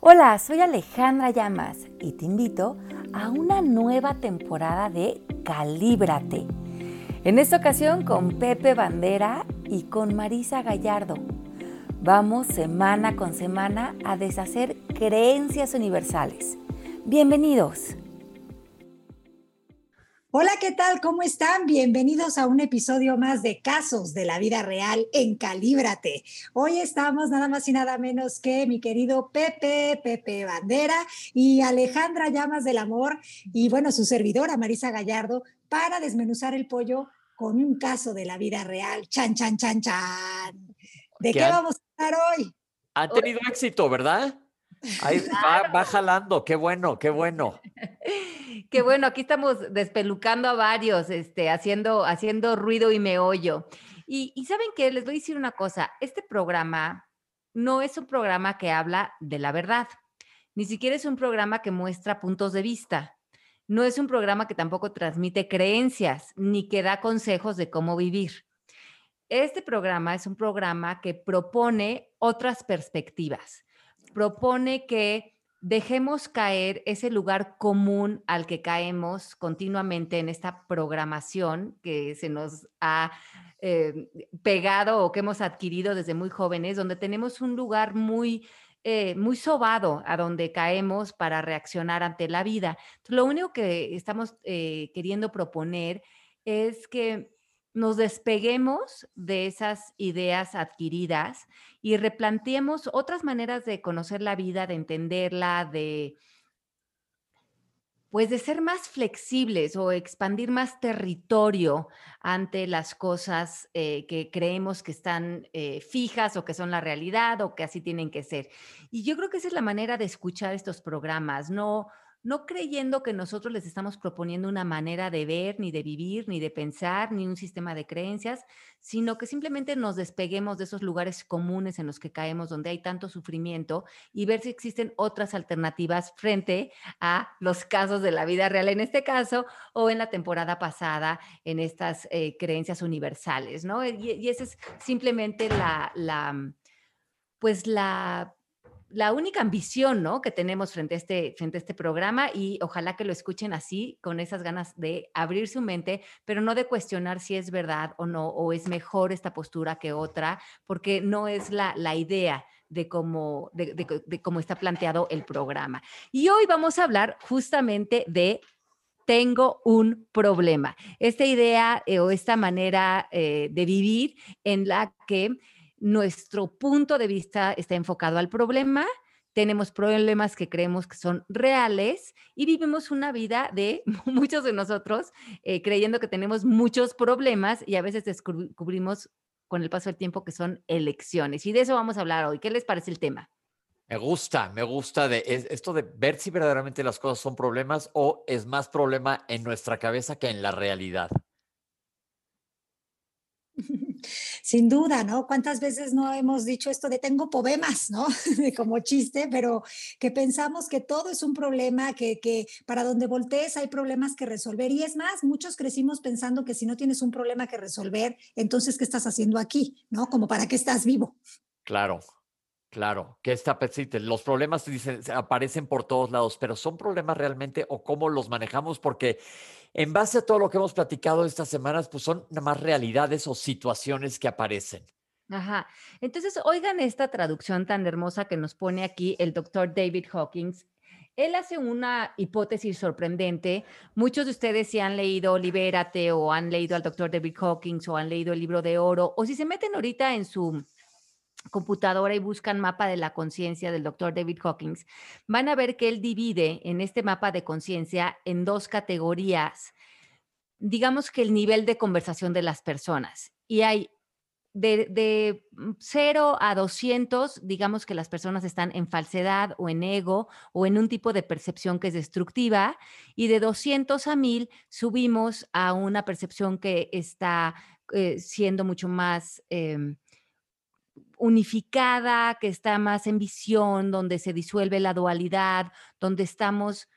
Hola, soy Alejandra Llamas y te invito a una nueva temporada de Calíbrate. En esta ocasión con Pepe Bandera y con Marisa Gallardo. Vamos semana con semana a deshacer creencias universales. Bienvenidos. Hola, ¿qué tal? ¿Cómo están? Bienvenidos a un episodio más de Casos de la Vida Real en Calíbrate. Hoy estamos nada más y nada menos que mi querido Pepe, Pepe Bandera y Alejandra Llamas del Amor y bueno, su servidora Marisa Gallardo para desmenuzar el pollo con un caso de la vida real. Chan, chan, chan, chan. ¿De qué, vamos a hablar hoy? Ha tenido éxito, ¿verdad? Ahí va, jalando, qué bueno, qué bueno. Qué bueno, aquí estamos despelucando a varios, este, haciendo, haciendo ruido y meollo. Y, y saben qué, les voy a decir una cosa, este programa no es un programa que habla de la verdad, ni siquiera es un programa que muestra puntos de vista, no es un programa que tampoco transmite creencias, ni que da consejos de cómo vivir. Este programa es un programa que propone otras perspectivas propone que dejemos caer ese lugar común al que caemos continuamente en esta programación que se nos ha eh, pegado o que hemos adquirido desde muy jóvenes, donde tenemos un lugar muy, eh, muy sobado a donde caemos para reaccionar ante la vida. lo único que estamos eh, queriendo proponer es que nos despeguemos de esas ideas adquiridas y replanteemos otras maneras de conocer la vida, de entenderla, de pues de ser más flexibles o expandir más territorio ante las cosas eh, que creemos que están eh, fijas o que son la realidad o que así tienen que ser. Y yo creo que esa es la manera de escuchar estos programas, no, no creyendo que nosotros les estamos proponiendo una manera de ver, ni de vivir, ni de pensar, ni un sistema de creencias, sino que simplemente nos despeguemos de esos lugares comunes en los que caemos, donde hay tanto sufrimiento, y ver si existen otras alternativas frente a los casos de la vida real, en este caso, o en la temporada pasada, en estas eh, creencias universales, ¿no? Y, esa es simplemente la, pues la la única ambición ¿no? que tenemos frente a, este, frente a este programa y ojalá que lo escuchen así, con esas ganas de abrir su mente, pero no de cuestionar si es verdad o no, o es mejor esta postura que otra, porque no es la, la idea de cómo, de, cómo está planteado el programa. Y hoy vamos a hablar justamente de tengo un problema. Esta idea eh, o esta manera eh, de vivir en la que nuestro punto de vista está enfocado al problema, tenemos problemas que creemos que son reales y vivimos una vida de muchos de nosotros eh, creyendo que tenemos muchos problemas y a veces descubrimos con el paso del tiempo que son elecciones. Y de eso vamos a hablar hoy. ¿Qué les parece el tema? Me gusta, me gusta de esto de ver si verdaderamente las cosas son problemas o es más problema en nuestra cabeza que en la realidad. Sin duda, ¿no? ¿Cuántas veces no hemos dicho esto de tengo poemas, ¿no? Como chiste, pero que pensamos que todo es un problema, que, que para donde voltees hay problemas que resolver. Y es más, muchos crecimos pensando que si no tienes un problema que resolver, entonces, ¿qué estás haciendo aquí? ¿No? Como para qué estás vivo. Claro, Claro, que persiste. Los problemas dicen, aparecen por todos lados, pero ¿son problemas realmente o cómo los manejamos? Porque en base a todo lo que hemos platicado estas semanas, pues son nada más realidades o situaciones que aparecen. Ajá. Entonces, oigan esta traducción tan hermosa que nos pone aquí el doctor David Hawkins. Él hace una hipótesis sorprendente. Muchos de ustedes si han leído Libérate o han leído al doctor David Hawkins o han leído el libro de oro o si se meten ahorita en su computadora y buscan mapa de la conciencia del doctor David Hawkins, van a ver que él divide en este mapa de conciencia en dos categorías, digamos que el nivel de conversación de las personas. Y hay de, 0 a 200, digamos que las personas están en falsedad o en ego o en un tipo de percepción que es destructiva. Y de 200 a 1000 subimos a una percepción que está eh, siendo mucho más... Em, unificada, que está más en visión, donde se disuelve la dualidad, donde estamos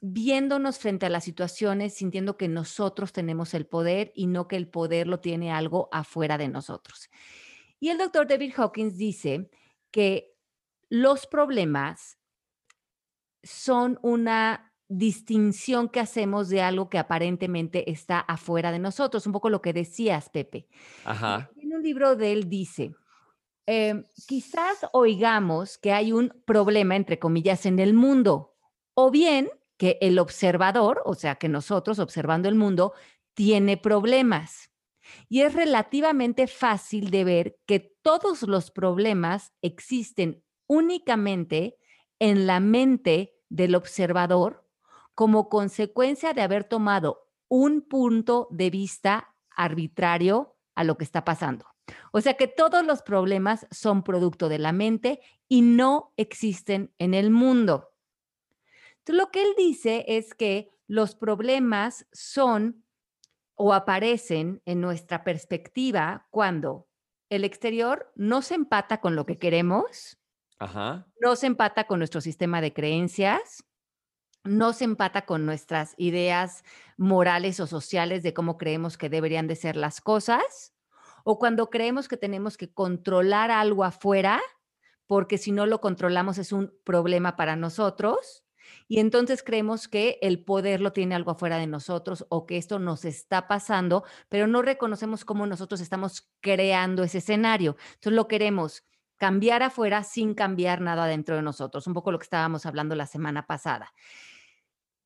viéndonos frente a las situaciones, sintiendo que nosotros tenemos el poder y no que el poder lo tiene algo afuera de nosotros. Y el doctor David Hawkins dice que los problemas son una distinción que hacemos de algo que aparentemente está afuera de nosotros, un poco lo que decías, Pepe. Ajá. En un libro de él dice, em, quizás oigamos que hay un problema, entre comillas, en el mundo, o bien que el observador, o sea, que nosotros observando el mundo, tiene problemas. Y es relativamente fácil de ver que todos los problemas existen únicamente en la mente del observador como consecuencia de haber tomado un punto de vista arbitrario a lo que está pasando. O sea que todos los problemas son producto de la mente y no existen en el mundo. Entonces, lo que él dice es que los problemas son o aparecen en nuestra perspectiva cuando el exterior no se empata con lo que queremos, no se empata con nuestro sistema de creencias, no se empata con nuestras ideas morales o sociales de cómo creemos que deberían de ser las cosas, o cuando creemos que tenemos que controlar algo afuera, porque si no lo controlamos es un problema para nosotros, y entonces creemos que el poder lo tiene algo afuera de nosotros o que esto nos está pasando, pero no reconocemos cómo nosotros estamos creando ese escenario. Entonces lo queremos cambiar afuera sin cambiar nada dentro de nosotros, un poco lo que estábamos hablando la semana pasada.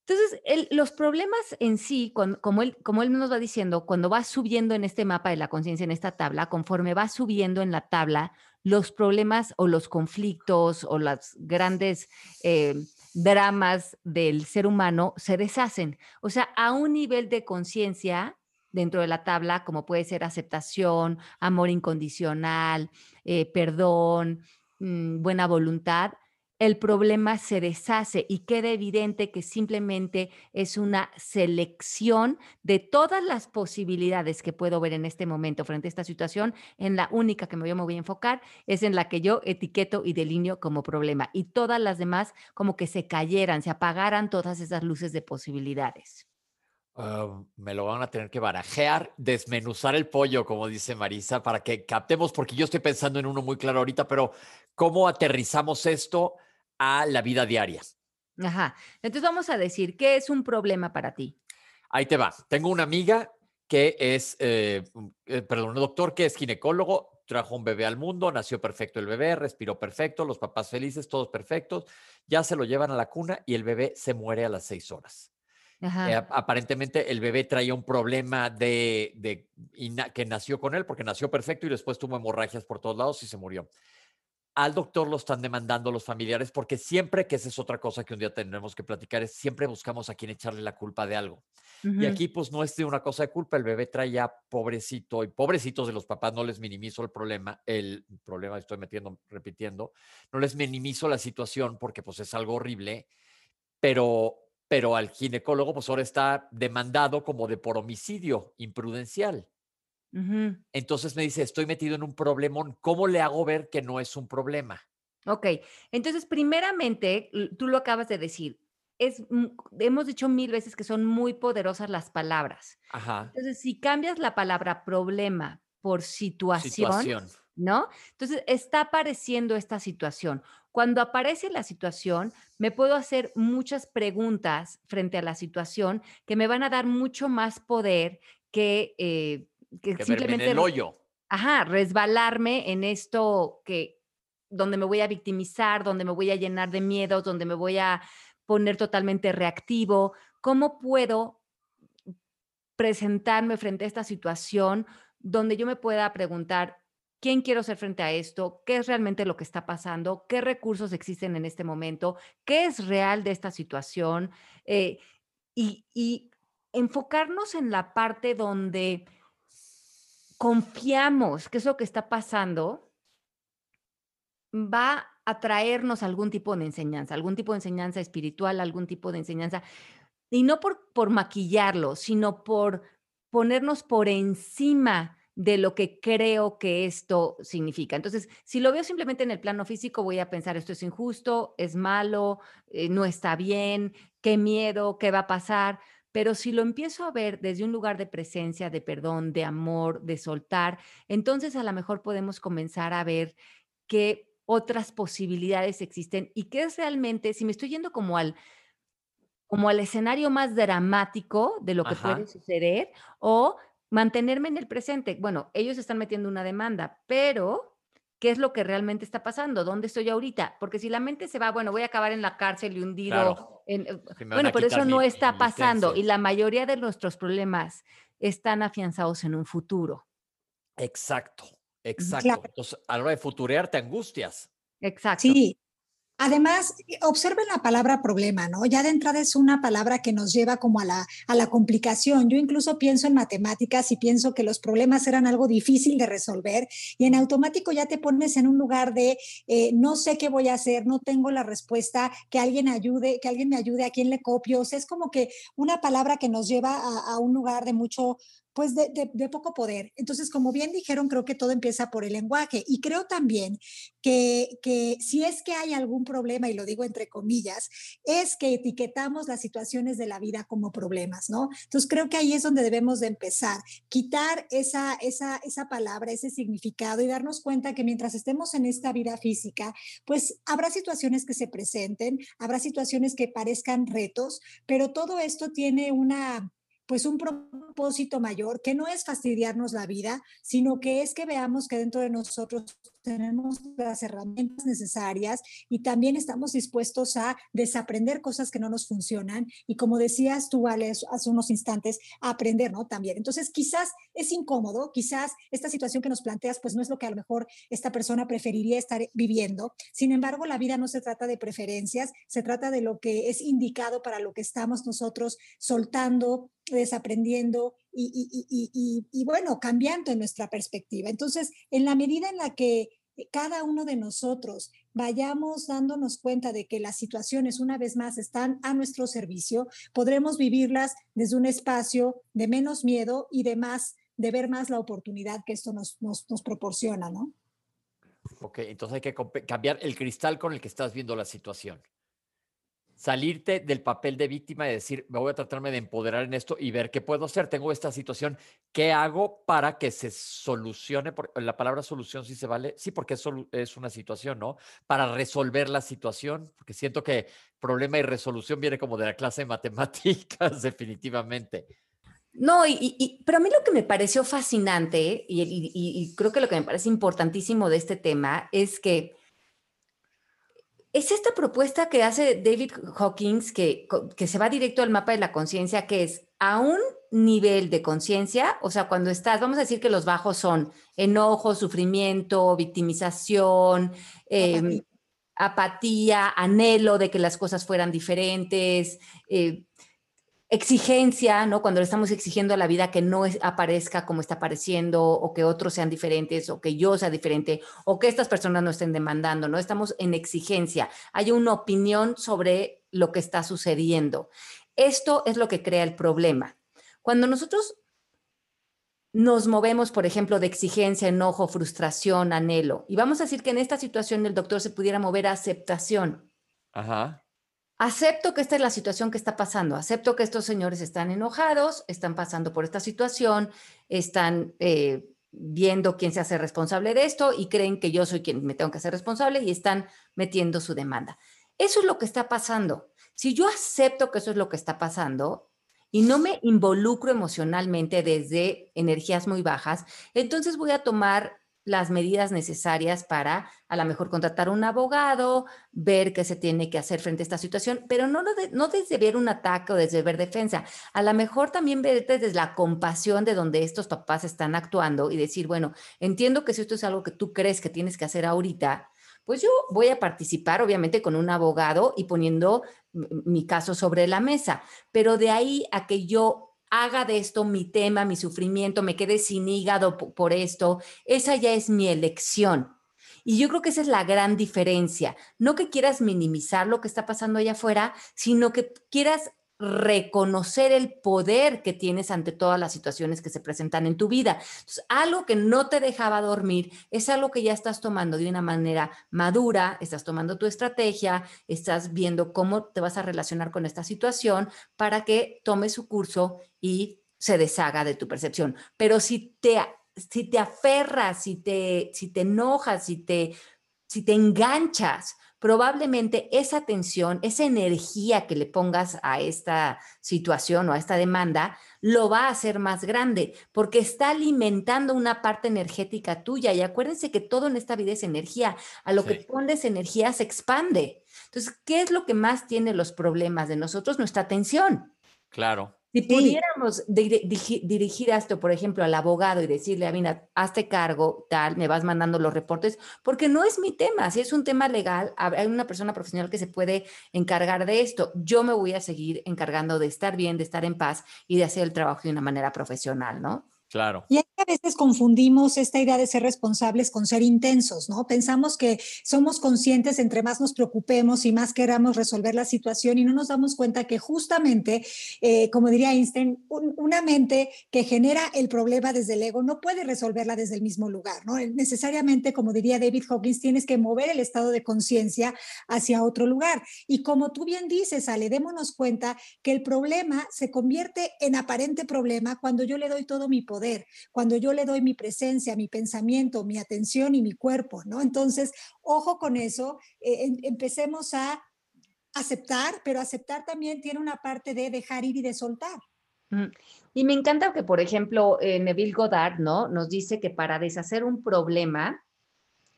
Entonces, los problemas en sí, como, él, como nos va diciendo, cuando va subiendo en este mapa de la conciencia, en esta tabla, conforme va subiendo en la tabla, los problemas o los conflictos o las grandes eh, dramas del ser humano se deshacen. O sea, a un nivel de conciencia dentro de la tabla, como puede ser aceptación, amor incondicional, eh, perdón, mm, buena voluntad, el problema se deshace y queda evidente que simplemente es una selección de todas las posibilidades que puedo ver en este momento frente a esta situación, en la única que yo me voy a enfocar es en la que yo etiqueto y delineo como problema y todas las demás como que se cayeran, se apagaran todas esas luces de posibilidades. Ah, me lo van a tener que barajear, desmenuzar el pollo, como dice Marisa, para que captemos, porque yo estoy pensando en uno muy claro ahorita, pero ¿cómo aterrizamos esto? a la vida diaria. Ajá. Entonces vamos a decir, ¿qué es un problema para ti? Ahí te va. Tengo una amiga que es, eh, eh, perdón, un doctor que es ginecólogo, trajo un bebé al mundo, nació perfecto el bebé, respiró perfecto, los papás felices, todos perfectos, ya se lo llevan a la cuna y el bebé se muere a las seis horas. Eh, aparentemente el bebé traía un problema de, de que nació con él porque nació perfecto y después tuvo hemorragias por todos lados y se murió. Al doctor lo están demandando los familiares porque siempre, que esa es otra cosa que un día tendremos que platicar, es siempre buscamos a quien echarle la culpa de algo. Y aquí pues no es de una cosa de culpa, el bebé trae ya pobrecito y pobrecitos de los papás, no les minimizo el problema, el problema estoy metiendo, repitiendo, no les minimizo la situación porque pues es algo horrible, pero, pero al ginecólogo pues ahora está demandado como de por homicidio imprudencial. Entonces me dice, estoy metido en un problemón, ¿cómo le hago ver que no es un problema? Ok, entonces primeramente, tú lo acabas de decir, es, hemos dicho mil veces que son muy poderosas las palabras. Ajá. Entonces, si cambias la palabra problema por situación, ¿no? Entonces, está apareciendo esta situación. Cuando aparece la situación, me puedo hacer muchas preguntas frente a la situación que me van a dar mucho más poder que eh, que, simplemente el hoyo. Ajá, resbalarme en esto que donde me voy a victimizar, donde me voy a llenar de miedos, donde me voy a poner totalmente reactivo. ¿Cómo puedo presentarme frente a esta situación donde yo me pueda preguntar quién quiero ser frente a esto, qué es realmente lo que está pasando, qué recursos existen en este momento, qué es real de esta situación eh, y, enfocarnos en la parte donde confiamos que eso que está pasando va a traernos algún tipo de enseñanza, algún tipo de enseñanza espiritual, algún tipo de enseñanza, y no por, por maquillarlo, sino por ponernos por encima de lo que creo que esto significa. Entonces, si lo veo simplemente en el plano físico, voy a pensar, esto es injusto, es malo, eh, no está bien, qué miedo, qué va a pasar. Pero si lo empiezo a ver desde un lugar de presencia, de perdón, de amor, de soltar, entonces a lo mejor podemos comenzar a ver que otras posibilidades existen y qué es realmente, si me estoy yendo como al, como al escenario más dramático de lo que puede suceder o mantenerme en el presente. Bueno, ellos están metiendo una demanda, pero ¿qué es lo que realmente está pasando? ¿Dónde estoy ahorita? Porque si la mente se va, bueno, voy a acabar en la cárcel y hundido. En, eh, bueno, pero eso no está pasando y la mayoría de nuestros problemas están afianzados en un futuro. Exacto, exacto. Entonces, a la hora de futurear te angustias. Exacto. Sí, Además, observen la palabra problema, ¿no? Ya de entrada es una palabra que nos lleva como a la, a la complicación. Yo incluso pienso en matemáticas y pienso que los problemas eran algo difícil de resolver y en automático ya te pones en un lugar de eh, no sé qué voy a hacer, no tengo la respuesta, que alguien ayude, que alguien me ayude, a quién le copio. O sea, es como que una palabra que nos lleva a, a un lugar de mucho, pues de, poco poder. Entonces, como bien dijeron, creo que todo empieza por el lenguaje y creo también que, que si es que hay algún problema, y lo digo entre comillas, es que etiquetamos las situaciones de la vida como problemas, ¿no? Entonces, creo que ahí es donde debemos de empezar, quitar esa, esa, esa palabra, ese significado y darnos cuenta que mientras estemos en esta vida física, pues habrá situaciones que se presenten, habrá situaciones que parezcan retos, pero todo esto tiene una pues un propósito mayor, que no es fastidiarnos la vida, sino que es que veamos que dentro de nosotros tenemos las herramientas necesarias y también estamos dispuestos a desaprender cosas que no nos funcionan y como decías tú, hace unos instantes, aprender, ¿no? También. Entonces, quizás es incómodo, quizás esta situación que nos planteas, pues no es lo que a lo mejor esta persona preferiría estar viviendo. Sin embargo, la vida no se trata de preferencias, se trata de lo que es indicado para lo que estamos nosotros soltando, desaprendiendo y, bueno, cambiando en nuestra perspectiva. Entonces, en la medida en la que cada uno de nosotros vayamos dándonos cuenta de que las situaciones una vez más están a nuestro servicio, podremos vivirlas desde un espacio de menos miedo y de más, de ver más la oportunidad que esto nos, nos, nos proporciona, ¿no? Ok, entonces hay que cambiar el cristal con el que estás viendo la situación salirte del papel de víctima y decir, me voy a tratarme de empoderar en esto y ver qué puedo hacer. Tengo esta situación, ¿qué hago para que se solucione? La palabra solución sí se vale, sí, porque es, es una situación, ¿no? Para resolver la situación, porque siento que problema y resolución viene como de la clase de matemáticas, definitivamente. No, y, pero a mí lo que me pareció fascinante y, y creo que lo que me parece importantísimo de este tema es que es esta propuesta que hace David Hawkins, que, que se va directo al mapa de la conciencia, que es a un nivel de conciencia, o sea, cuando estás, vamos a decir que los bajos son enojo, sufrimiento, victimización, em, apatía, anhelo de que las cosas fueran diferentes, eh, exigencia, ¿no? Cuando le estamos exigiendo a la vida que no aparezca como está apareciendo, o que otros sean diferentes, o que yo sea diferente, o que estas personas no estén demandando, ¿no? Estamos en exigencia. Hay una opinión sobre lo que está sucediendo. Esto es lo que crea el problema. Cuando nosotros nos movemos, por ejemplo, de exigencia, enojo, frustración, anhelo, y vamos a decir que en esta situación el doctor se pudiera mover a aceptación. Ajá acepto que esta es la situación que está pasando, acepto que estos señores están enojados, están pasando por esta situación, están eh, viendo quién se hace responsable de esto y creen que yo soy quien me tengo que hacer responsable y están metiendo su demanda. Eso es lo que está pasando. Si yo acepto que eso es lo que está pasando y no me involucro emocionalmente desde energías muy bajas, entonces voy a tomar las medidas necesarias para a lo mejor contratar un abogado, ver qué se tiene que hacer frente a esta situación, pero no, no desde ver un ataque o desde ver defensa, a lo mejor también ver desde la compasión de donde estos papás están actuando y decir, bueno, entiendo que si esto es algo que tú crees que tienes que hacer ahorita, pues yo voy a participar obviamente con un abogado y poniendo mi caso sobre la mesa, pero de ahí a que yo haga de esto mi tema, mi sufrimiento, me quede sin hígado por esto, esa ya es mi elección. Y yo creo que esa es la gran diferencia. No que quieras minimizar lo que está pasando allá afuera, sino que quieras reconocer el poder que tienes ante todas las situaciones que se presentan en tu vida. Algo que no te dejaba dormir es algo que ya estás tomando de una manera madura, estás tomando tu estrategia, estás viendo cómo te vas a relacionar con esta situación para que tome su curso y se deshaga de tu percepción. Pero si te, si te aferras, si te, si te enojas, si te si te enganchas, probablemente esa tensión, esa energía que le pongas a esta situación o a esta demanda, lo va a hacer más grande, porque está alimentando una parte energética tuya. Y acuérdense que todo en esta vida es energía. A lo que pones energía se expande. Entonces, ¿qué es lo que más tiene los problemas de nosotros? Nuestra atención. Claro. Si pudiéramos dirigir esto, por ejemplo, al abogado y decirle, mira, hazte cargo, tal, me vas mandando los reportes, porque no es mi tema, si es un tema legal, hay una persona profesional que se puede encargar de esto. Yo me voy a seguir encargando de estar bien, de estar en paz y de hacer el trabajo de una manera profesional, ¿no? Claro. Y a veces confundimos esta idea de ser responsables con ser intensos, ¿no? Pensamos que somos conscientes entre más nos preocupemos y más queramos resolver la situación y no nos damos cuenta que justamente, eh, como diría Einstein, una mente que genera el problema desde el ego no puede resolverla desde el mismo lugar, ¿no? Necesariamente, como diría David Hawkins, tienes que mover el estado de conciencia hacia otro lugar. Y como tú bien dices, Ale, démonos cuenta que el problema se convierte en aparente problema cuando yo le doy todo mi poder cuando yo le doy mi presencia, mi pensamiento, mi atención y mi cuerpo, ¿no? Entonces, ojo con eso, eh, em, empecemos a aceptar, pero aceptar también tiene una parte de dejar ir y de soltar. Y me encanta que, por ejemplo, eh, Neville Goddard, ¿no? Nos dice que para deshacer un problema,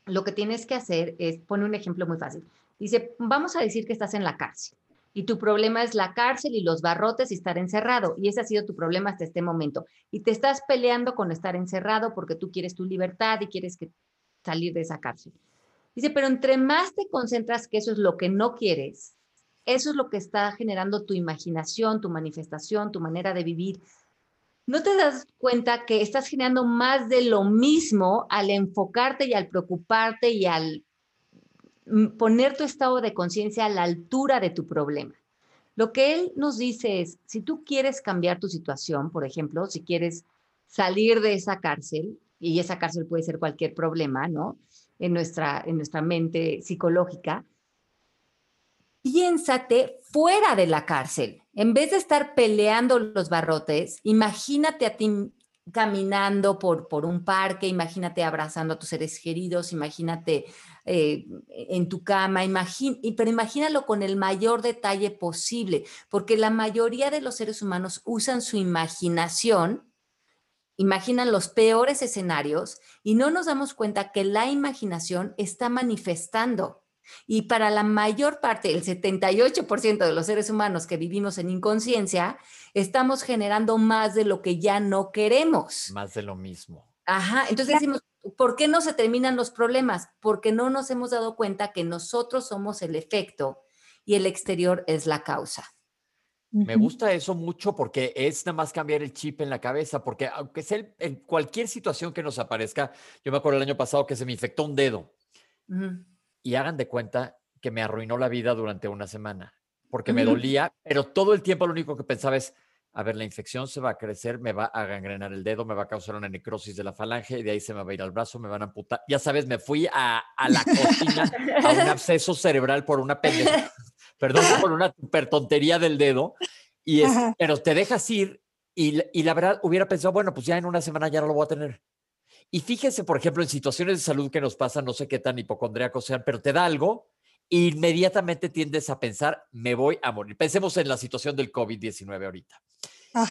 lo que tienes que hacer es, pone un ejemplo muy fácil. Dice, vamos a decir que estás en la cárcel y tu problema es la cárcel y los barrotes y estar encerrado. Y ese ha sido tu problema hasta este momento. Y te estás peleando con estar encerrado porque tú quieres tu libertad y quieres que salir de esa cárcel. Dice, pero entre más te concentras que eso es lo que no quieres, eso es lo que está generando tu imaginación, tu manifestación, tu manera de vivir. No te das cuenta que estás generando más de lo mismo al enfocarte y al preocuparte y al poner tu estado de conciencia a la altura de tu problema. Lo que él nos dice es, si tú quieres cambiar tu situación, por ejemplo, si quieres salir de esa cárcel, y esa cárcel puede ser cualquier problema, ¿no? En nuestra, en nuestra mente psicológica, piénsate fuera de la cárcel. En vez de estar peleando los barrotes, imagínate a ti caminando por, por un parque, imagínate abrazando a tus seres queridos, imagínate eh, en tu cama, pero imagínalo con el mayor detalle posible, porque la mayoría de los seres humanos usan su imaginación, imaginan los peores escenarios y no nos damos cuenta que la imaginación está manifestando. Y para la mayor parte, el 78% de los seres humanos que vivimos en inconsciencia, estamos generando más de lo que ya no queremos. Más de lo mismo. Ajá, entonces decimos, ¿por qué no se terminan los problemas? Porque no nos hemos dado cuenta que nosotros somos el efecto y el exterior es la causa. Me gusta eso mucho porque es nada más cambiar el chip en la cabeza, porque aunque sea en cualquier situación que nos aparezca, yo me acuerdo el año pasado que se me infectó un dedo y hagan de cuenta que me arruinó la vida durante una semana, porque me dolía, pero todo el tiempo lo único que pensaba es, a ver, la infección se va a crecer, me va a gangrenar el dedo, me va a causar una necrosis de la falange y de ahí se me va a ir al brazo, me van a amputar. Ya sabes, me fui a, la cocina a un absceso cerebral por una pendeja, perdón, por una super tontería del dedo. Y es, pero te dejas ir y, y la verdad hubiera pensado, bueno, pues ya en una semana ya no lo voy a tener. Y fíjese, por ejemplo, en situaciones de salud que nos pasan, no sé qué tan hipocondríacos sean, pero te da algo inmediatamente tiendes a pensar, me voy a morir. Pensemos en la situación del COVID-19 ahorita. Ah.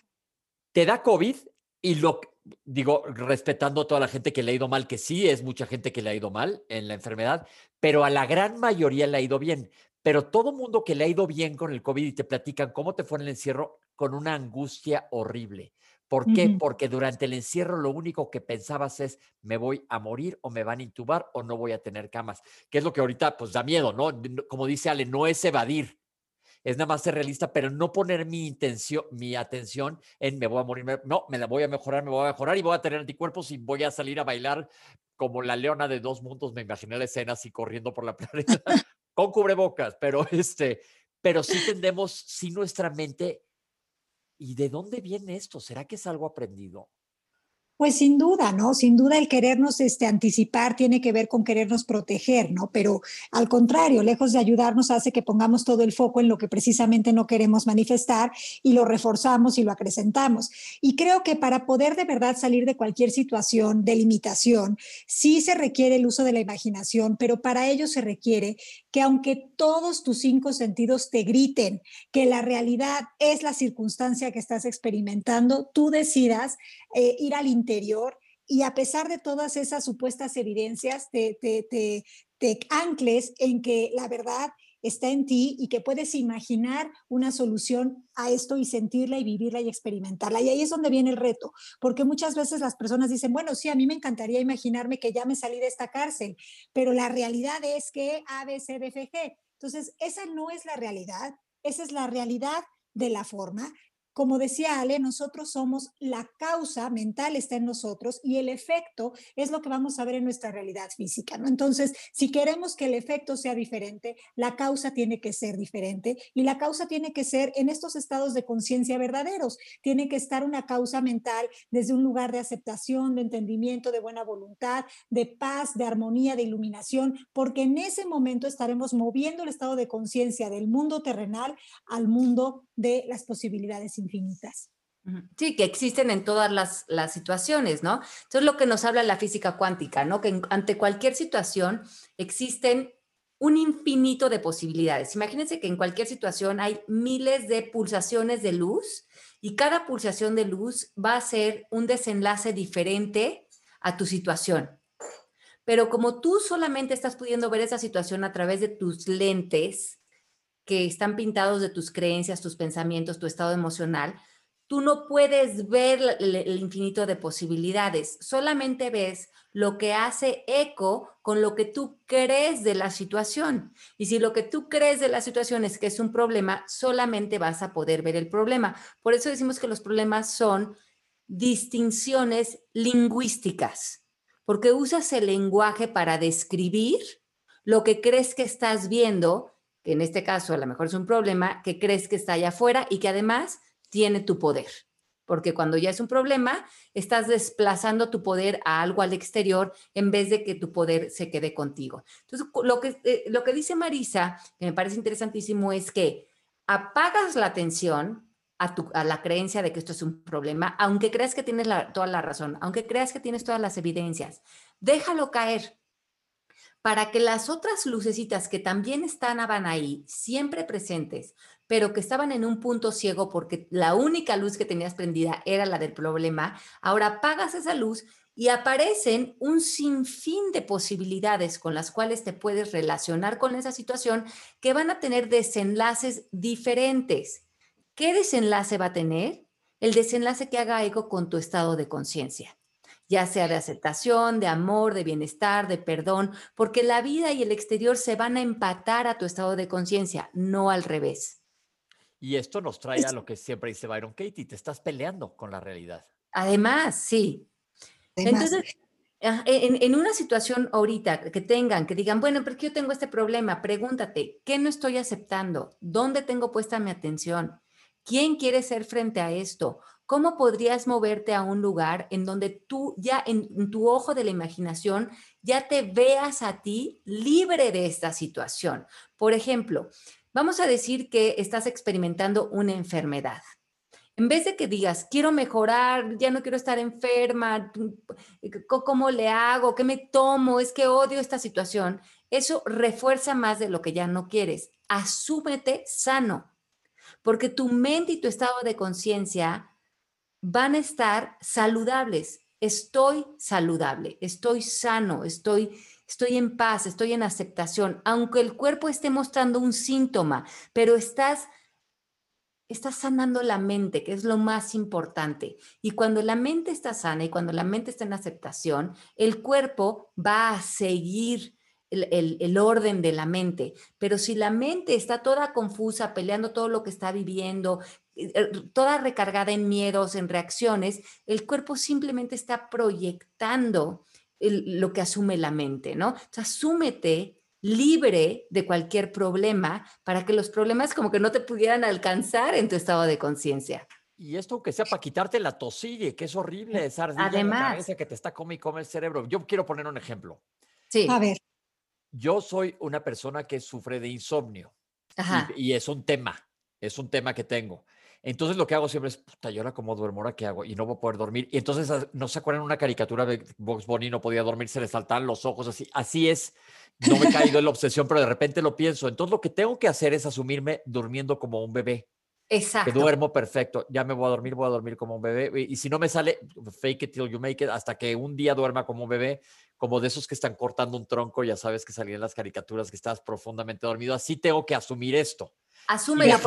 Te da COVID y lo digo, respetando a toda la gente que le ha ido mal, que sí es mucha gente que le ha ido mal en la enfermedad, pero a la gran mayoría le ha ido bien. Pero todo mundo que le ha ido bien con el COVID y te platican cómo te fue en el encierro con una angustia horrible. ¿Por qué? Porque durante el encierro lo único que pensabas es, me voy a morir o me van a intubar o no voy a tener camas, que es lo que ahorita pues da miedo, ¿no? Como dice Ale, no es evadir, es nada más ser realista, pero no poner mi intención, mi atención en me voy a morir, no, me la voy a mejorar, me voy a mejorar y voy a tener anticuerpos y voy a salir a bailar como la leona de dos mundos, me imaginé la escena así corriendo por la planeta con cubrebocas, pero este, pero sí tendemos, si nuestra mente ¿y de dónde viene esto? ¿Será que es algo aprendido? Pues sin duda, ¿no? Sin duda el querernos este, anticipar tiene que ver con querernos proteger, ¿no? Pero al contrario, lejos de ayudarnos, hace que pongamos todo el foco en lo que precisamente no queremos manifestar y lo reforzamos y lo acrecentamos. Y creo que para poder de verdad salir de cualquier situación de limitación, sí se requiere el uso de la imaginación, pero para ello se requiere que aunque todos tus cinco sentidos te griten que la realidad es la circunstancia que estás experimentando, tú decidas eh, ir al interior y a pesar de todas esas supuestas evidencias, te, te, ancles en que la verdad está en ti y que puedes imaginar una solución a esto y sentirla y vivirla y experimentarla. Y ahí es donde viene el reto, porque muchas veces las personas dicen, bueno, sí, a mí me encantaría imaginarme que ya me salí de esta cárcel, pero la realidad es que A. Entonces, esa no es la realidad, esa es la realidad de la forma, como decía Ale, nosotros somos la causa mental está en nosotros y el efecto es lo que vamos a ver en nuestra realidad física, ¿no? Entonces, si queremos que el efecto sea diferente, la causa tiene que ser diferente y la causa tiene que ser en estos estados de conciencia verdaderos. Tiene que estar una causa mental desde un lugar de aceptación, de entendimiento, de buena voluntad, de paz, de armonía, de iluminación, porque en ese momento estaremos moviendo el estado de conciencia del mundo terrenal al mundo de las posibilidades infinitas. Sí, que existen en todas las, situaciones, ¿no? Entonces, lo que nos habla la física cuántica, ¿no? Que ante cualquier situación existen un infinito de posibilidades. Imagínense que en cualquier situación hay miles de pulsaciones de luz y cada pulsación de luz va a ser un desenlace diferente a tu situación. Pero como tú solamente estás pudiendo ver esa situación a través de tus lentes, que están pintados de tus creencias, tus pensamientos, tu estado emocional, tú no puedes ver el, infinito de posibilidades, solamente ves lo que hace eco con lo que tú crees de la situación. Y si lo que tú crees de la situación es que es un problema, solamente vas a poder ver el problema. Por eso decimos que los problemas son distinciones lingüísticas, porque usas el lenguaje para describir lo que crees que estás viendo que en este caso a lo mejor es un problema que crees que está allá afuera y que además tiene tu poder. Porque cuando ya es un problema, estás desplazando tu poder a algo al exterior en vez de que tu poder se quede contigo. Entonces, lo que, eh, lo que dice Marisa, que me parece interesantísimo, es que apagas la atención a, tu, a la creencia de que esto es un problema, aunque creas que tienes toda la razón, aunque creas que tienes todas las evidencias. Déjalo caer para que las otras lucecitas que también estaban ahí, siempre presentes, pero que estaban en un punto ciego porque la única luz que tenías prendida era la del problema, ahora apagas esa luz y aparecen un sinfín de posibilidades con las cuales te puedes relacionar con esa situación que van a tener desenlaces diferentes. ¿Qué desenlace va a tener? El desenlace que haga eco con tu estado de conciencia ya sea de aceptación, de amor, de bienestar, de perdón, porque la vida y el exterior se van a empatar a tu estado de conciencia, no al revés. Y esto nos trae a lo que siempre dice Byron Katie, te estás peleando con la realidad. Además, sí. Entonces, ah, en, en, una situación ahorita que tengan, que digan, bueno, ¿por qué yo tengo este problema? Pregúntate, ¿qué no estoy aceptando? ¿Dónde tengo puesta mi atención? ¿Quién quiere ser frente a esto? ¿Cómo podrías moverte a un lugar en donde tú ya en, tu ojo de la imaginación ya te veas a ti libre de esta situación? Por ejemplo, vamos a decir que estás experimentando una enfermedad. En vez de que digas, quiero mejorar, ya no quiero estar enferma, ¿cómo le hago? ¿Qué me tomo? Es que odio esta situación. Eso refuerza más de lo que ya no quieres. Asúmete sano, porque tu mente y tu estado de conciencia van a estar saludables. Estoy saludable, estoy sano, estoy, estoy en paz, estoy en aceptación, aunque el cuerpo esté mostrando un síntoma, pero estás, estás sanando la mente, que es lo más importante. Y cuando la mente está sana y cuando la mente está en aceptación, el cuerpo va a seguir el, orden de la mente. Pero si la mente está toda confusa, peleando todo lo que está viviendo, eh, eh, toda recargada en miedos, en reacciones, el cuerpo simplemente está proyectando lo que asume la mente, ¿no? O sea, asúmete libre de cualquier problema para que los problemas como que no te pudieran alcanzar en tu estado de conciencia. Y esto aunque sea para quitarte la tosilla, que es horrible, esa ardilla en la Además. cabeza que te está come y come el cerebro. Yo quiero poner un ejemplo. Sí. A ver, Yo soy una persona que sufre de insomnio Ajá. y, y es un tema, es un tema que tengo. Entonces lo que hago siempre es, puta, ¿y ahora cómo duermo? ¿Ahora qué hago? Y no voy a poder dormir. Y entonces, ah, ¿no se acuerdan una caricatura de Box Bunny? No podía dormir, se le saltaban los ojos, así. Así es. No me he caído en la obsesión, pero de repente lo pienso. Entonces lo que tengo que hacer es asumirme durmiendo como un bebé. Que Exacto. duermo perfecto. Ya me voy a dormir, voy a dormir como un bebé. Y, y si no me sale, fake it till you make it, hasta que un día duerma como un bebé, como de esos que están cortando un tronco, ya sabes que salían las caricaturas que estás profundamente dormido. Así tengo que asumir esto. Asúmelo,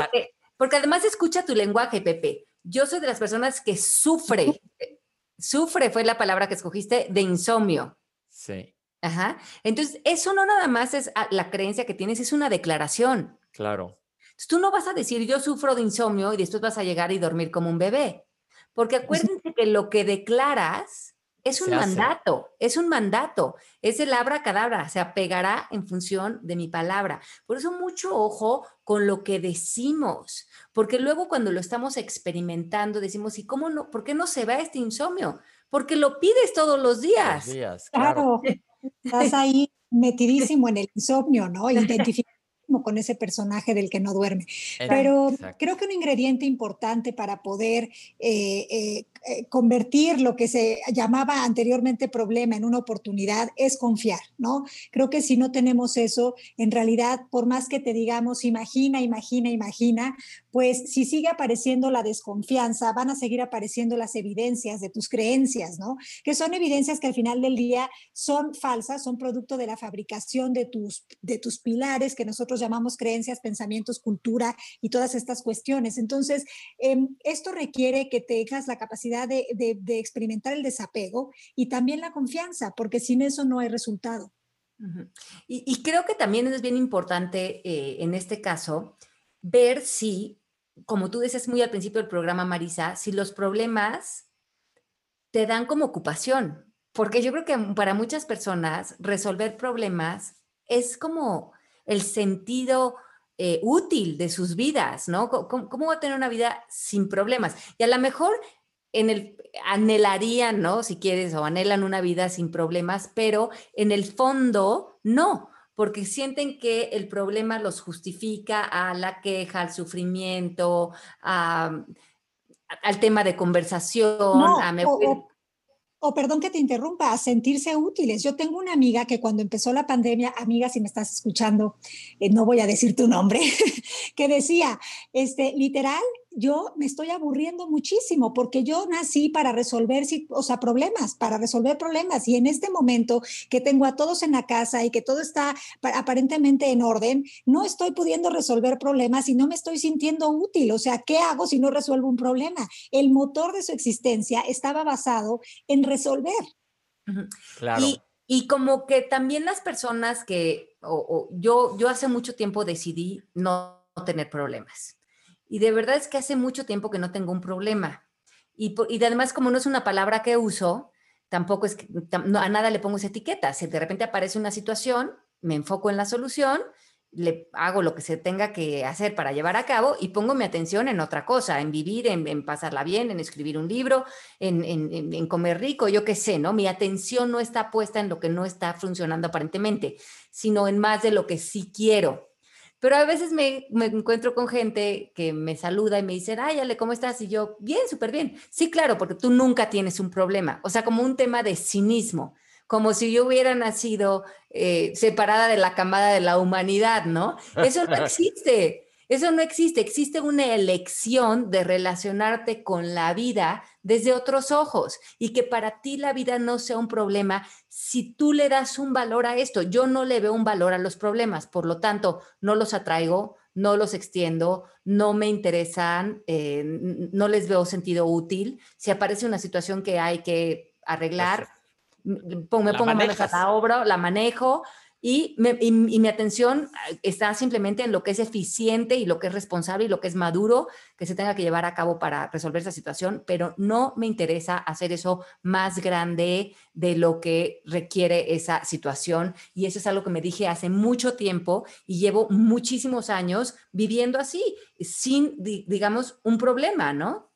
porque además escucha tu lenguaje, Pepe. Yo soy de las personas que sufre, eh, sufre fue la palabra que escogiste, de insomnio. Sí, Ajá. Entonces, eso no nada más es ah, la creencia que tienes, es una declaración. claro. Entonces, tú no vas a decir yo sufro de insomnio y después vas a llegar y dormir como un bebé. Porque acuérdense que lo que declaras es un mandato, es un mandato, es el abracadabra, se apegará en función de mi palabra. Por eso mucho ojo con lo que decimos, porque luego cuando lo estamos experimentando decimos, ¿y cómo no? ¿Por qué no se va este insomnio? Porque lo pides todos los Los días. días, claro. claro, estás ahí metidísimo en el insomnio, ¿no? Con ese personaje del que no duerme. Pero exacto. creo que un ingrediente importante para poder eh, eh, eh, convertir lo que se llamaba anteriormente problema en una oportunidad es confiar, ¿no? Creo que si no tenemos eso, en realidad, por más que te digamos, imagina, imagina, imagina, pues si sigue apareciendo la desconfianza, van a seguir apareciendo las evidencias de tus creencias, ¿no? Que son evidencias que al final del día son falsas, son producto de la fabricación de tus, de tus pilares que nosotros llamamos creencias, pensamientos, cultura y todas estas cuestiones. Entonces, eh, esto requiere que tengas la capacidad de, de, experimentar el desapego y también la confianza, porque sin eso no hay resultado. Y creo que también es bien importante eh, en este caso ver si, como tú dices muy al principio del programa, Marisa, si los problemas te dan como ocupación. Porque yo creo que para muchas personas resolver problemas es como el sentido eh, útil de sus vidas, ¿no? ¿Cómo, cómo va a tener una vida sin problemas? Y a lo mejor en el anhelarían, ¿no? Si quieres, o anhelan una vida sin problemas, pero en el fondo no, porque sienten que el problema los justifica a la queja, al sufrimiento, a- al tema de conversación, No, a me o- voy- o- o perdón que te interrumpa, a sentirse útiles. Yo tengo una amiga que cuando empezó la pandemia, amiga, si me estás escuchando, eh, no voy a decir tu nombre, que decía, este, literal, yo me estoy aburriendo muchísimo porque yo nací para resolver, si- o sea, problemas, para resolver problemas. Y en este momento que tengo a todos en la casa y que todo está pa- aparentemente en orden, no estoy pudiendo resolver problemas y no me estoy sintiendo útil. O sea, ¿qué hago si no resuelvo un problema? El motor de su existencia estaba basado en resolver. Claro. Y, y como que también las personas que, o, o yo, yo hace mucho tiempo decidí no tener problemas. Y de verdad es que hace mucho tiempo que no tengo un problema. Y, y además, como no es una palabra que uso, tampoco es que no, a nada le pongo esa etiqueta. Si de repente aparece una situación, me enfoco en la solución, le hago lo que se tenga que hacer para llevar a cabo y pongo mi atención en otra cosa, en vivir, en, en pasarla bien, en escribir un libro, en- en- en comer rico, yo qué sé, ¿no? Mi atención no está puesta en lo que no está funcionando aparentemente, sino en más de lo que sí quiero. Pero a veces me, me encuentro con gente que me saluda y me dice, ay, Ale, ¿cómo estás? Y yo, bien, súper bien. Sí, claro, porque tú nunca tienes un problema. O sea, como un tema de cinismo, como si yo hubiera nacido eh, separada de la camada de la humanidad, ¿no? Eso no existe. Eso no existe. Existe una elección de relacionarte con la vida desde otros ojos y que para ti la vida no sea un problema si tú le das un valor a esto. Yo no le veo un valor a los problemas, por lo tanto, no los atraigo, no los extiendo, no me interesan, eh, no les veo sentido útil. Si aparece una situación que hay que arreglar, me pongo manos a la obra, la manejo y, me- y- y mi atención ah, está simplemente en lo que es eficiente y lo que es responsable y lo que es maduro que se tenga que llevar a cabo para resolver esa situación, pero no me interesa hacer eso más grande de lo que requiere esa situación. Y eso es algo que me dije hace mucho tiempo y llevo muchísimos años viviendo así, sin, di- digamos, un problema, ¿no?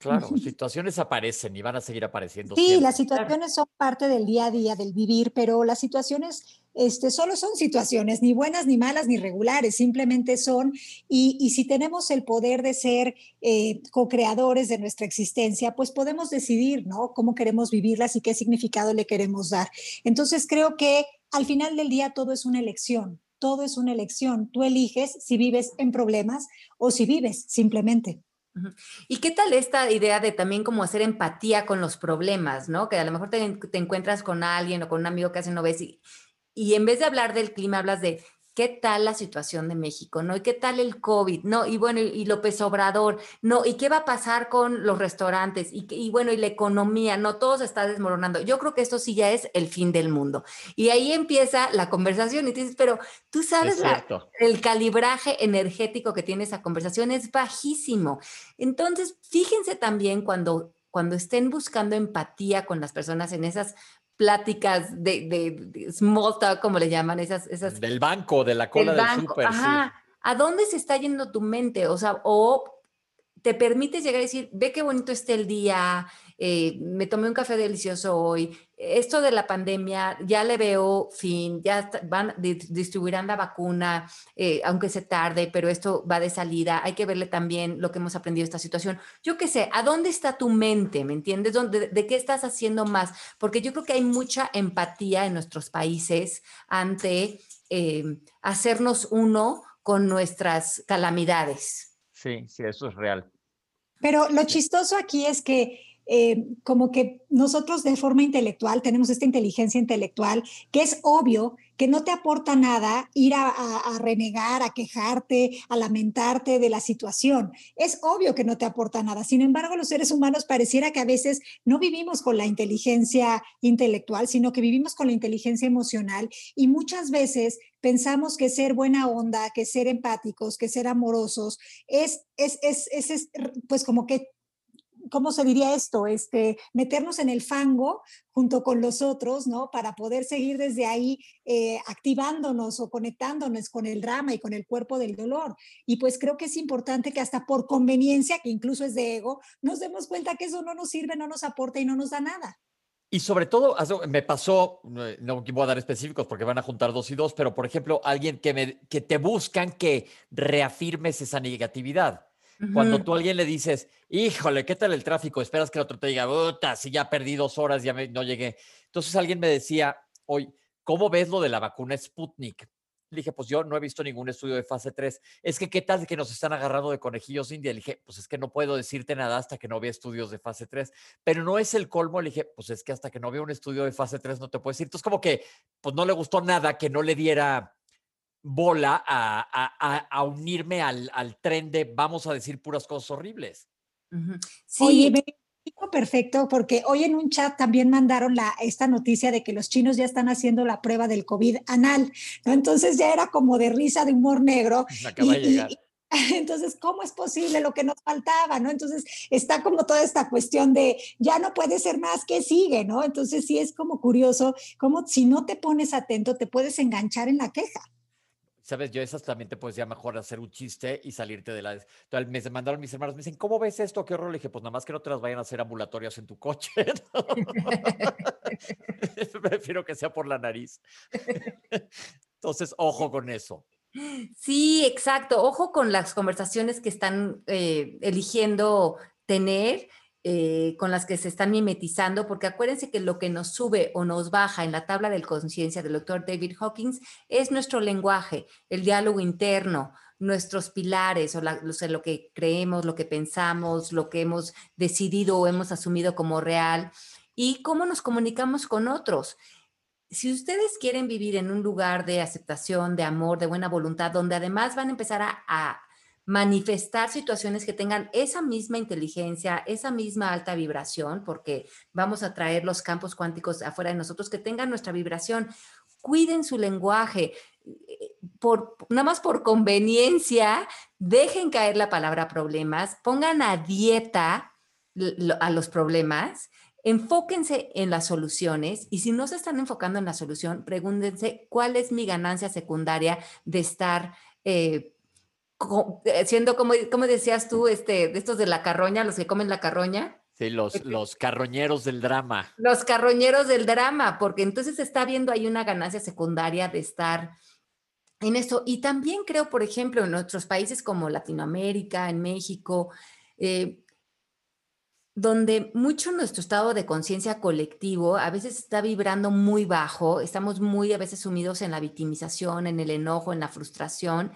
Claro, situaciones aparecen y van a seguir apareciendo. Sí, las situaciones son parte del día a día, del vivir, pero las situaciones este, solo son situaciones, ni buenas, ni malas, ni regulares, simplemente son. Y, si tenemos el poder de ser eh, co-creadores de nuestra existencia, pues podemos decidir, ¿no? Cómo queremos vivirlas y qué significado le queremos dar. Entonces creo que al final del día todo es una elección, todo es una elección. Tú eliges si vives en problemas o si vives simplemente. ¿Y qué tal esta idea de también como hacer empatía con los problemas, ¿no? Que a lo mejor te, encuentras con alguien o con un amigo que hace no ves y, y en vez de hablar del clima, hablas de qué tal la situación de México, ¿no? Y qué tal el COVID, ¿no? Y bueno, y, López Obrador, ¿no? Y qué va a pasar con los restaurantes, y, y, bueno, y la economía, ¿no? Todo se está desmoronando. Yo creo que esto sí ya es el fin del mundo. Y ahí empieza la conversación y dices, pero tú sabes, el calibraje energético que tiene esa conversación es bajísimo. Entonces, fíjense también cuando cuando estén buscando empatía con las personas en esas pláticas de, de, small talk, como le llaman, esas, esas... Del banco, de la cola del, súper. Ajá. ¿A dónde se está yendo tu mente? O sea, o te permites llegar a decir, ve qué bonito está el día, eh, me tomé un café delicioso hoy, esto de la pandemia ya le veo fin, ya van, distribuirán la vacuna, eh, aunque se tarde, pero esto va de salida, hay que verle también lo que hemos aprendido de esta situación. Yo qué sé, ¿a dónde está tu mente? ¿Me entiendes? ¿De, de qué estás haciendo más? Porque yo creo que hay mucha empatía en nuestros países ante eh, hacernos uno con nuestras calamidades. Sí, sí, eso es real. Pero lo chistoso aquí es que eh, como que nosotros de forma intelectual tenemos esta inteligencia intelectual que es obvio que no te aporta nada ir a, renegar, a quejarte, a lamentarte de la situación. Es obvio que no te aporta nada. Sin embargo, los seres humanos pareciera que a veces no vivimos con la inteligencia intelectual, sino que vivimos con la inteligencia emocional y muchas veces pensamos que ser buena onda, que ser empáticos, que ser amorosos es, es, es, es pues como que ¿cómo se diría esto? Este, meternos en el fango junto con los otros, ¿no? Para poder seguir desde ahí eh, activándonos o conectándonos con el drama y con el cuerpo del dolor. Y pues creo que es importante que hasta por conveniencia, que incluso es de ego, nos demos cuenta que eso no nos sirve, no nos aporta y no nos da nada. Y sobre todo, me pasó, no voy a dar específicos porque van a juntar dos y dos, pero por ejemplo, alguien que, me, que te buscan que reafirmes esa negatividad. Cuando tú a alguien le dices, híjole, ¿qué tal el tráfico? Esperas que el otro te diga, puta, si ya perdí dos horas, ya no llegué. Entonces alguien me decía, hoy, ¿cómo ves lo de la vacuna Sputnik? Le dije, pues yo no he visto ningún estudio de fase 3. Es que, ¿qué tal que nos están agarrando de conejillos india? Le dije, pues es que no puedo decirte nada hasta que no vea estudios de fase 3. Pero no es el colmo. Le dije, pues es que hasta que no vea un estudio de fase 3 no te puedo decir. Entonces, como que, pues no le gustó nada que no le diera bola a, unirme al, tren de vamos a decir puras cosas horribles. Sí, Oye, me perfecto, porque hoy en un chat también mandaron la, esta noticia de que los chinos ya están haciendo la prueba del COVID anal, ¿no? Entonces ya era como de risa, de humor negro. Acaba de llegar. entonces, ¿cómo es posible lo que nos faltaba, no? Entonces, está como toda esta cuestión de ya no puede ser más que sigue, ¿no? Entonces, sí es como curioso, como si no te pones atento, te puedes enganchar en la queja. Sabes, yo esas también te puedes ya mejor hacer un chiste y salirte de la. Entonces, me mandaron mis hermanos, me dicen, ¿cómo ves esto? ¿Qué horror? Le dije, pues nada más que no te las vayan a hacer ambulatorias en tu coche. Prefiero que sea por la nariz. Entonces, ojo con eso. Sí, exacto. Ojo con las conversaciones que están eh, eligiendo tener eh, con las que se están mimetizando, porque acuérdense que lo que nos sube o nos baja en la tabla de conciencia del doctor David Hawkins es nuestro lenguaje, el diálogo interno, nuestros pilares, o, lo que creemos, lo que pensamos, lo que hemos decidido o hemos asumido como real, y cómo nos comunicamos con otros. Si ustedes quieren vivir en un lugar de aceptación, de amor, de buena voluntad, donde además van a empezar a manifestar situaciones que tengan esa misma inteligencia, esa misma alta vibración, porque vamos a traer los campos cuánticos afuera de nosotros que tengan nuestra vibración. Cuiden su lenguaje. Por, nada más por conveniencia, dejen caer la palabra problemas, pongan a dieta a los problemas, enfóquense en las soluciones y si no se están enfocando en la solución, pregúntense cuál es mi ganancia secundaria de estar eh, eh, siendo como, como decías tú, este, de estos de la carroña, los que comen la carroña. Sí, los, los carroñeros del drama. Los carroñeros del drama, porque entonces está viendo ahí una ganancia secundaria de estar en eso. Y también creo, por ejemplo, en otros países como Latinoamérica, en México, eh, donde mucho nuestro estado de conciencia colectivo a veces está vibrando muy bajo, estamos muy a veces sumidos en la victimización, en el enojo, en la frustración.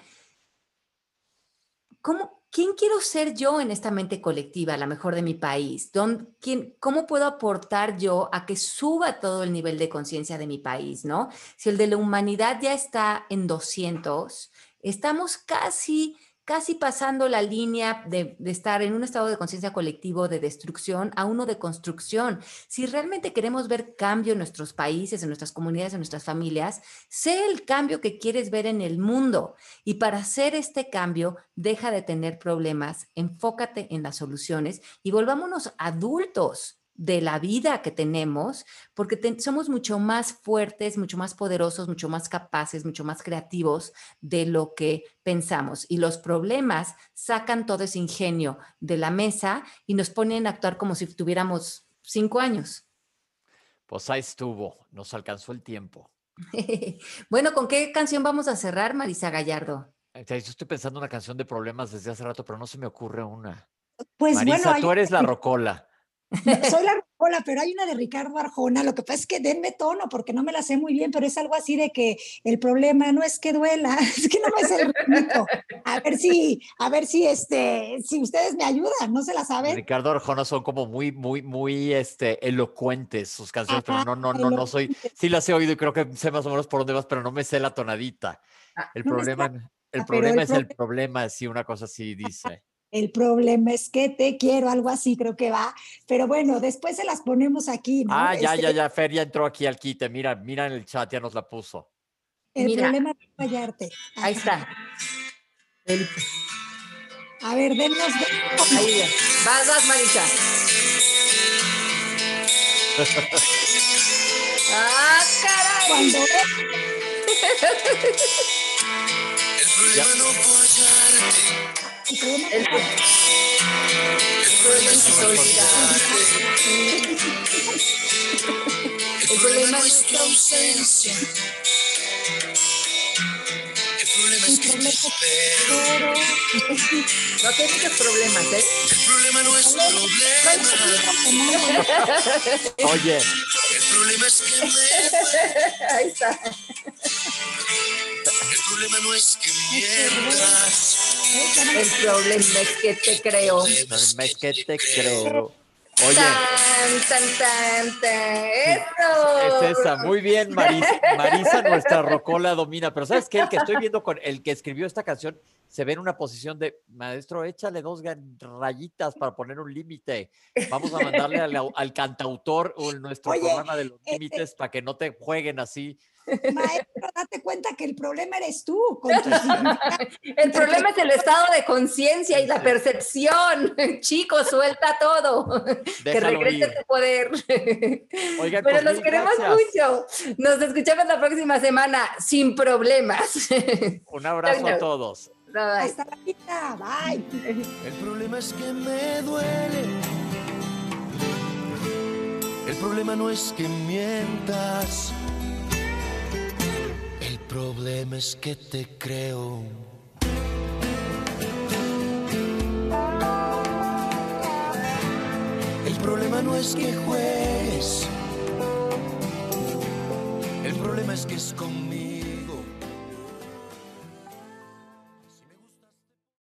¿Cómo, ¿Quién quiero ser yo en esta mente colectiva, la mejor de mi país? quién, ¿Cómo puedo aportar yo a que suba todo el nivel de conciencia de mi país? ¿no? Si el de la humanidad ya está en 200, estamos casi casi pasando la línea de, estar en un estado de conciencia colectivo de destrucción a uno de construcción. Si realmente queremos ver cambio en nuestros países, en nuestras comunidades, en nuestras familias, sé el cambio que quieres ver en el mundo. Y para hacer este cambio, deja de tener problemas, enfócate en las soluciones y volvámonos adultos de la vida que tenemos, porque somos mucho más fuertes, mucho más poderosos, mucho más capaces, mucho más creativos de lo que pensamos. Y los problemas sacan todo ese ingenio de la mesa y nos ponen a actuar como si tuviéramos cinco años. Pues ahí estuvo, nos alcanzó el tiempo. bueno, ¿con qué canción vamos a cerrar, Marisa Gallardo? Yo estoy pensando en una canción de problemas desde hace rato, pero no se me ocurre una. Pues Marisa, tú eres la rocola. Soy la rocola, pero hay una de Ricardo Arjona. Lo que pasa es que denme tono porque no me la sé muy bien, pero es algo así de que el problema no es que duela, es que no me sé el ritmo. A ver si, a ver si este, si ustedes me ayudan, no se la saben. Ricardo Arjona son como muy, muy, muy este, elocuentes sus canciones, pero no, no, no, no soy. Sí las he oído y creo que sé más o menos por dónde vas, pero no me sé la tonadita. Ah, el problema, el problema es el problema, si una cosa así dice el problema es que te quiero, algo así creo que va. Pero bueno, después se las ponemos aquí. ¿no? Ah, ya, ya, este ya, Fer ya entró aquí al quite. Mira, mira en el chat, ya nos la puso. El problema es fallarte. Ahí está. A ver, denos. Ahí Vas, vas, Marisa. ¡Ah, caray! Cuando... el problema no el problema, el, el problema es tu ausencia. El problema es que te espero. No tienes problemas, ¿eh? El problema no es problema. Oye. El problema es que me... Ahí está. El problema no es que mientas. El problema es que te creo. El problema es que te creo. Oye. Tan, tan, tan, Eso. Es esa. Muy bien, Marisa. Marisa, nuestra rocola domina. Pero ¿sabes qué? El que estoy viendo con el que escribió esta canción se ve en una posición de maestro, échale dos rayitas para poner un límite. Vamos a mandarle al, cantautor o nuestro programa de los este límites para que no te jueguen así Maestro, date cuenta que el problema eres tú. el problema es el estado de conciencia y la percepción. Chicos, suelta todo. que regrese tu poder. Pero los queremos mucho. Nos escuchamos la próxima semana sin problemas. Un abrazo a todos. Hasta la vista. Bye. El problema es que me duele. El problema no es que mientas problema es que te creo. El problema no es que juegues. El problema es que es conmigo.